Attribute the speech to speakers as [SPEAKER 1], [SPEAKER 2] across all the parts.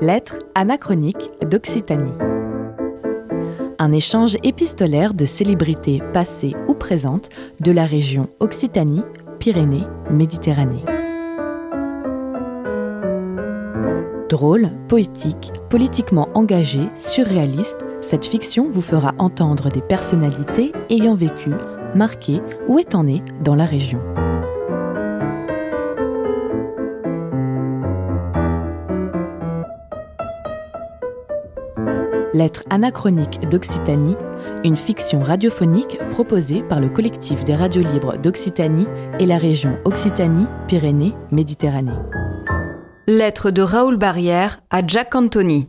[SPEAKER 1] Lettres anachroniques d'Occitanie. Un échange épistolaire de célébrités passées ou présentes de la région Occitanie, Pyrénées, Méditerranée. Drôle, poétique, politiquement engagé, surréaliste, cette fiction vous fera entendre des personnalités ayant vécu, marqué ou étant nées dans la région. Lettres anachroniques d'Occitanie, une fiction radiophonique proposée par le collectif des radios libres d'Occitanie et la région Occitanie-Pyrénées-Méditerranée.
[SPEAKER 2] Lettre de Raoul Barrière à Jack Anthony.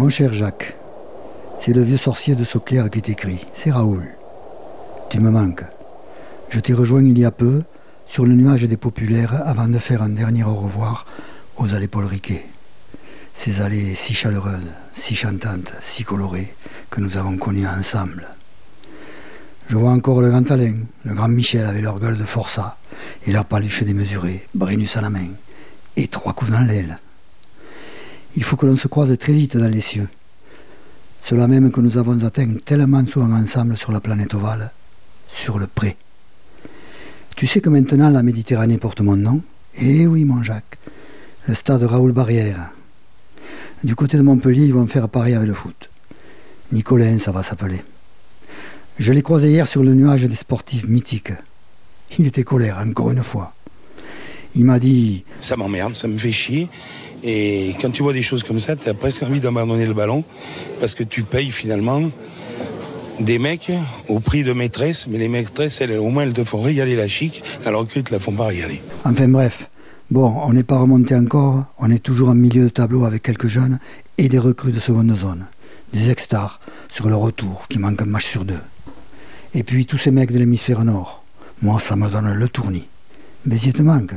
[SPEAKER 3] Mon cher Jacques, c'est le vieux sorcier de Sauclair qui t'écrit. C'est Raoul. Tu me manques. Je t'ai rejoint il y a peu sur le nuage des populaires avant de faire un dernier au revoir aux allées Paul Riquet. Ces allées si chaleureuses, si chantantes, si colorées que nous avons connues ensemble. Je vois encore le grand Alain, le grand Michel avec leur gueule de forçat et leur paluche démesurée, Brennus à la main, et trois coups dans l'aile il faut que l'on se croise très vite dans les cieux. Cela même que nous avons atteint tellement souvent ensemble sur la planète ovale, sur le pré. Tu sais que maintenant la Méditerranée porte mon nom Eh oui, mon Jacques, le stade Raoul Barrière. Du côté de Montpellier, ils vont faire pareil avec le foot. Nicolin, ça va s'appeler. Je l'ai croisé hier sur le nuage des sportifs mythiques. Il était colère, encore une fois. Il m'a dit
[SPEAKER 4] Ça m'emmerde, ça me fait chier. Et quand tu vois des choses comme ça, tu as presque envie d'abandonner le ballon parce que tu payes finalement des mecs au prix de maîtresse, mais les maîtresses, elles, au moins, elles te font régaler la chic, alors qu'elles te la font pas régaler.
[SPEAKER 3] Enfin bref, bon, on n'est pas remonté encore, on est toujours en milieu de tableau avec quelques jeunes et des recrues de seconde zone, des ex-stars sur le retour qui manquent un match sur deux. Et puis tous ces mecs de l'hémisphère nord, moi ça me donne le tournis. Béziers te manque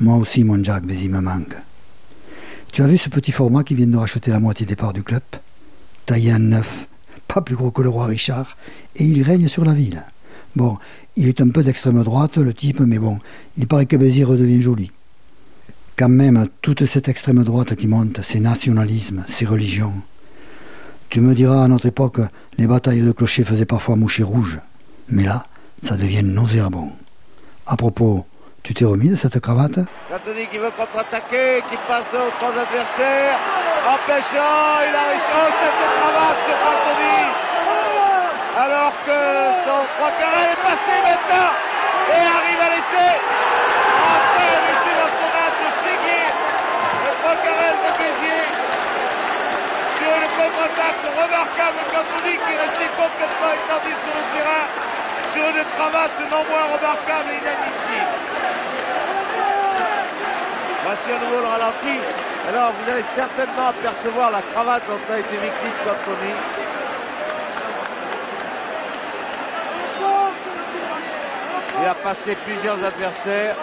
[SPEAKER 3] Moi aussi mon Jack, Béziers me manque. Tu as vu ce petit format qui vient de racheter la moitié des parts du club? Taillé en neuf, pas plus gros que le roi Richard, et il règne sur la ville. Bon, il est un peu d'extrême droite, le type, mais bon, il paraît que Béziers redevient joli. Quand même, toute cette extrême droite qui monte, ces nationalismes, ces religions. Tu me diras, à notre époque, les batailles de clochers faisaient parfois moucher rouge. Mais là, ça devient nauséabond. À propos, tu t'es remis de cette cravate
[SPEAKER 5] Anthony qui veut contre-attaquer, qui passe de trois adversaires. Empêchant, il a réussi. Cette cravate sur Anthony Alors que son trois carré est passé maintenant et arrive à laisser. Enfin, laisser dans son de Séguier. Le trois carré de Béziers. Sur le contre-attaque remarquable d'Anthony qui restait complètement étendu sur le terrain. Sur une cravate non moins remarquable et inadmissible. Voici à nouveau le ralenti. Alors vous allez certainement apercevoir la cravate dont a été victime Anthony. a passé plusieurs adversaires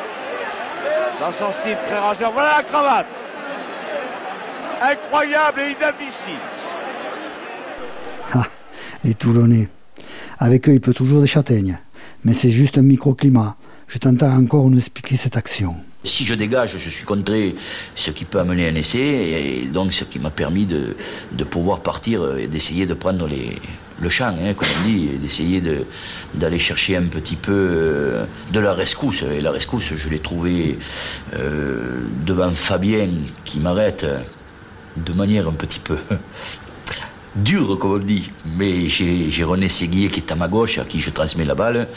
[SPEAKER 5] dans son style très rageur. Voilà la cravate. Incroyable et inadmissible.
[SPEAKER 3] Ah, les Toulonnais. Avec eux, il peut toujours des châtaignes. Mais c'est juste un microclimat. Je t'entends encore nous expliquer cette action.
[SPEAKER 6] Si je dégage, je suis contré, ce qui peut amener un essai, et donc ce qui m'a permis de, pouvoir partir et d'essayer de prendre le champ, hein, comme on dit, et d'essayer d'aller chercher un petit peu euh, de la rescousse. Et la rescousse, je l'ai trouvée euh, devant Fabien qui m'arrête de manière un petit peu dure, comme on dit. Mais j'ai René Séguier qui est à ma gauche, à qui je transmets la balle.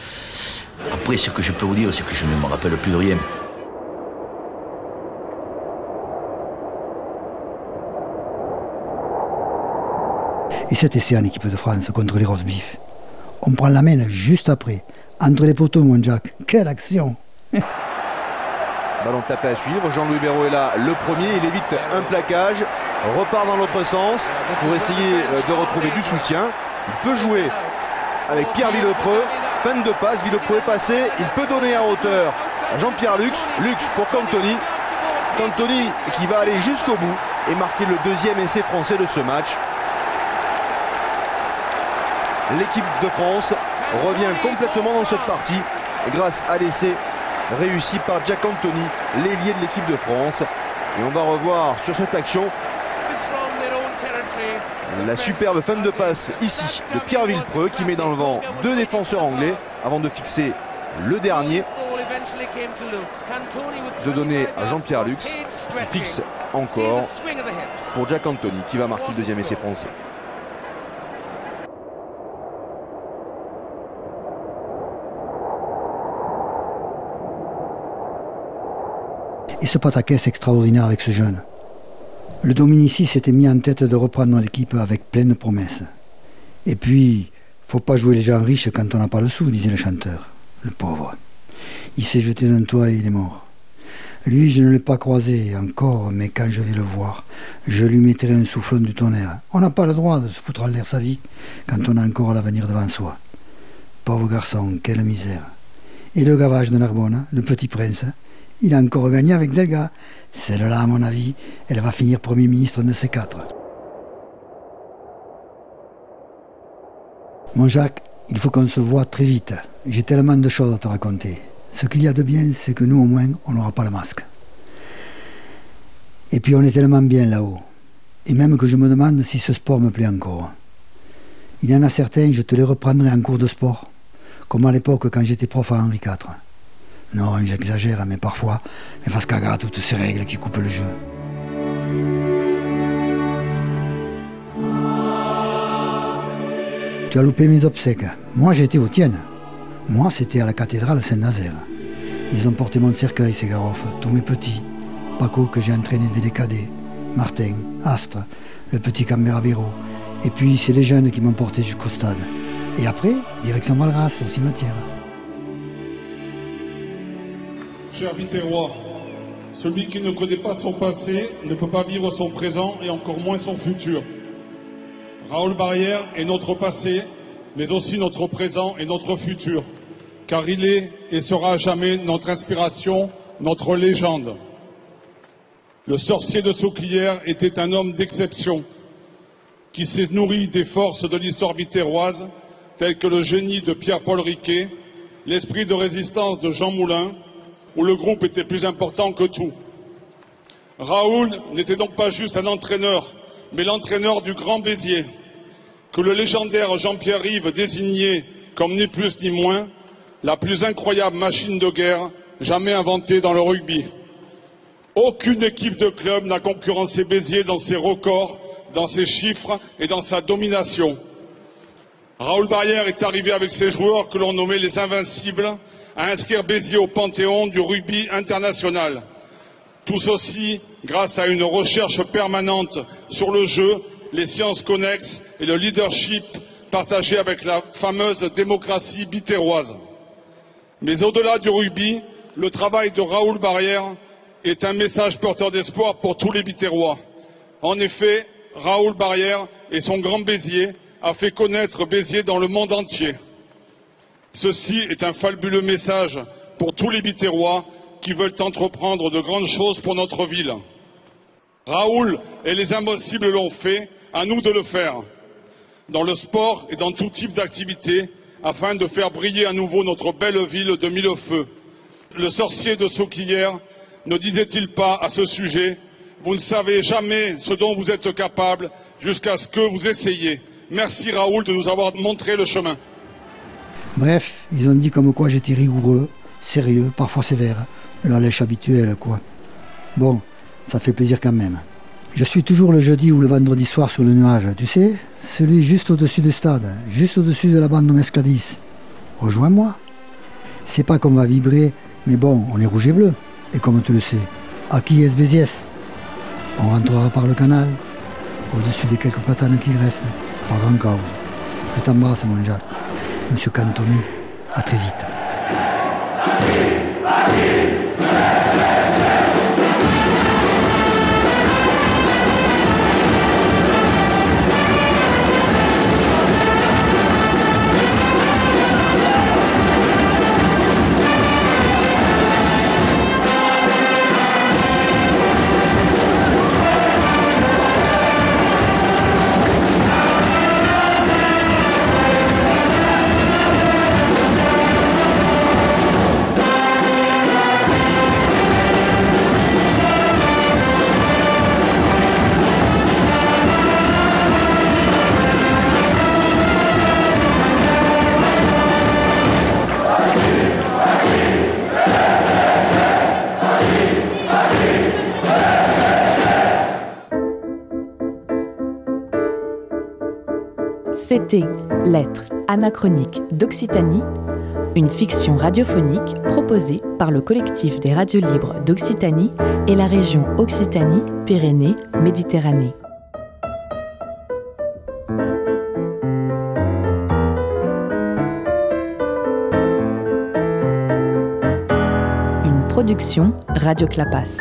[SPEAKER 6] Après, ce que je peux vous dire, c'est que je ne me rappelle plus de rien.
[SPEAKER 3] Et cet essai en équipe de France contre les Rosbif. On prend la main juste après. Entre les poteaux, mon Jack. Quelle action
[SPEAKER 7] Ballon tapé à suivre. Jean-Louis Béraud est là, le premier. Il évite un plaquage. Repart dans l'autre sens pour essayer euh, de retrouver du soutien. Il peut jouer avec Pierre Villepreux. Fin de passe. Villepreux est passé. Il peut donner à hauteur à Jean-Pierre Lux. Lux pour Cantoni. Cantoni qui va aller jusqu'au bout et marquer le deuxième essai français de ce match l'équipe de France revient complètement dans cette partie grâce à l'essai réussi par Jack Anthony, l'ailier de l'équipe de France. Et on va revoir sur cette action la superbe fin de passe ici de Pierre Villepreux qui met dans le vent deux défenseurs anglais avant de fixer le dernier. De donner à Jean-Pierre Lux qui fixe encore pour Jack Anthony qui va marquer le deuxième essai français.
[SPEAKER 3] Et ce pataquès extraordinaire avec ce jeune. Le Dominici s'était mis en tête de reprendre l'équipe avec pleine promesse. Et puis, faut pas jouer les gens riches quand on n'a pas le sou, disait le chanteur. Le pauvre. Il s'est jeté d'un toit et il est mort. Lui, je ne l'ai pas croisé encore, mais quand je vais le voir, je lui mettrai un soufflon du tonnerre. On n'a pas le droit de se foutre en l'air sa vie quand on a encore l'avenir devant soi. Pauvre garçon, quelle misère. Et le gavage de Narbonne, le petit prince, il a encore gagné avec Delga. Celle-là, à mon avis, elle va finir Premier ministre de ces quatre. Mon Jacques, il faut qu'on se voit très vite. J'ai tellement de choses à te raconter. Ce qu'il y a de bien, c'est que nous, au moins, on n'aura pas le masque. Et puis, on est tellement bien là-haut. Et même que je me demande si ce sport me plaît encore. Il y en a certains, je te les reprendrai en cours de sport, comme à l'époque quand j'étais prof à Henri IV. Non, j'exagère, mais parfois, mais parce qu'à toutes ces règles qui coupent le jeu. Tu as loupé mes obsèques. Moi, j'étais aux tiennes. Moi, c'était à la cathédrale Saint-Nazaire. Ils ont porté mon cercueil, ces garoffes, tous mes petits. Paco, que j'ai entraîné dès les cadets. Martin, Astre, le petit Cambérabéro. Et puis, c'est les jeunes qui m'ont porté jusqu'au stade. Et après, direction Valras, au cimetière.
[SPEAKER 8] Celui qui ne connaît pas son passé ne peut pas vivre son présent et encore moins son futur. Raoul Barrière est notre passé, mais aussi notre présent et notre futur, car il est et sera jamais notre inspiration, notre légende. Le sorcier de Soucrière était un homme d'exception, qui s'est nourri des forces de l'histoire viterroise, telles que le génie de Pierre-Paul Riquet, l'esprit de résistance de Jean Moulin, où le groupe était plus important que tout. Raoul n'était donc pas juste un entraîneur, mais l'entraîneur du Grand Béziers, que le légendaire Jean-Pierre Rive désignait comme ni plus ni moins la plus incroyable machine de guerre jamais inventée dans le rugby. Aucune équipe de club n'a concurrencé Béziers dans ses records, dans ses chiffres et dans sa domination. Raoul Barrière est arrivé avec ses joueurs que l'on nommait les Invincibles, à inscrire Béziers au panthéon du rugby international. Tout ceci grâce à une recherche permanente sur le jeu, les sciences connexes et le leadership partagé avec la fameuse démocratie bitéroise. Mais au-delà du rugby, le travail de Raoul Barrière est un message porteur d'espoir pour tous les bitérois. En effet, Raoul Barrière et son grand Béziers a fait connaître Béziers dans le monde entier. Ceci est un fabuleux message pour tous les Biterrois qui veulent entreprendre de grandes choses pour notre ville. Raoul et les impossibles l'ont fait, à nous de le faire, dans le sport et dans tout type d'activité, afin de faire briller à nouveau notre belle ville de mille feux. Le sorcier de Souquière ne disait-il pas à ce sujet Vous ne savez jamais ce dont vous êtes capable jusqu'à ce que vous essayiez. Merci Raoul de nous avoir montré le chemin.
[SPEAKER 3] Bref, ils ont dit comme quoi j'étais rigoureux, sérieux, parfois sévère. La lèche habituelle, quoi. Bon, ça fait plaisir quand même. Je suis toujours le jeudi ou le vendredi soir sur le nuage, tu sais Celui juste au-dessus du stade, juste au-dessus de la bande de Mescladis. Rejoins-moi. C'est pas qu'on va vibrer, mais bon, on est rouge et bleu. Et comme tu le sais, à qui est Béziès On rentrera par le canal, au-dessus des quelques platanes qu'il reste, par grand cause. Je t'embrasse, mon Jacques. Monsieur Cantoni, à très vite.
[SPEAKER 1] C'était Lettres anachroniques d'Occitanie, une fiction radiophonique proposée par le collectif des radios libres d'Occitanie et la région Occitanie-Pyrénées-Méditerranée. Une production Radio Clapas.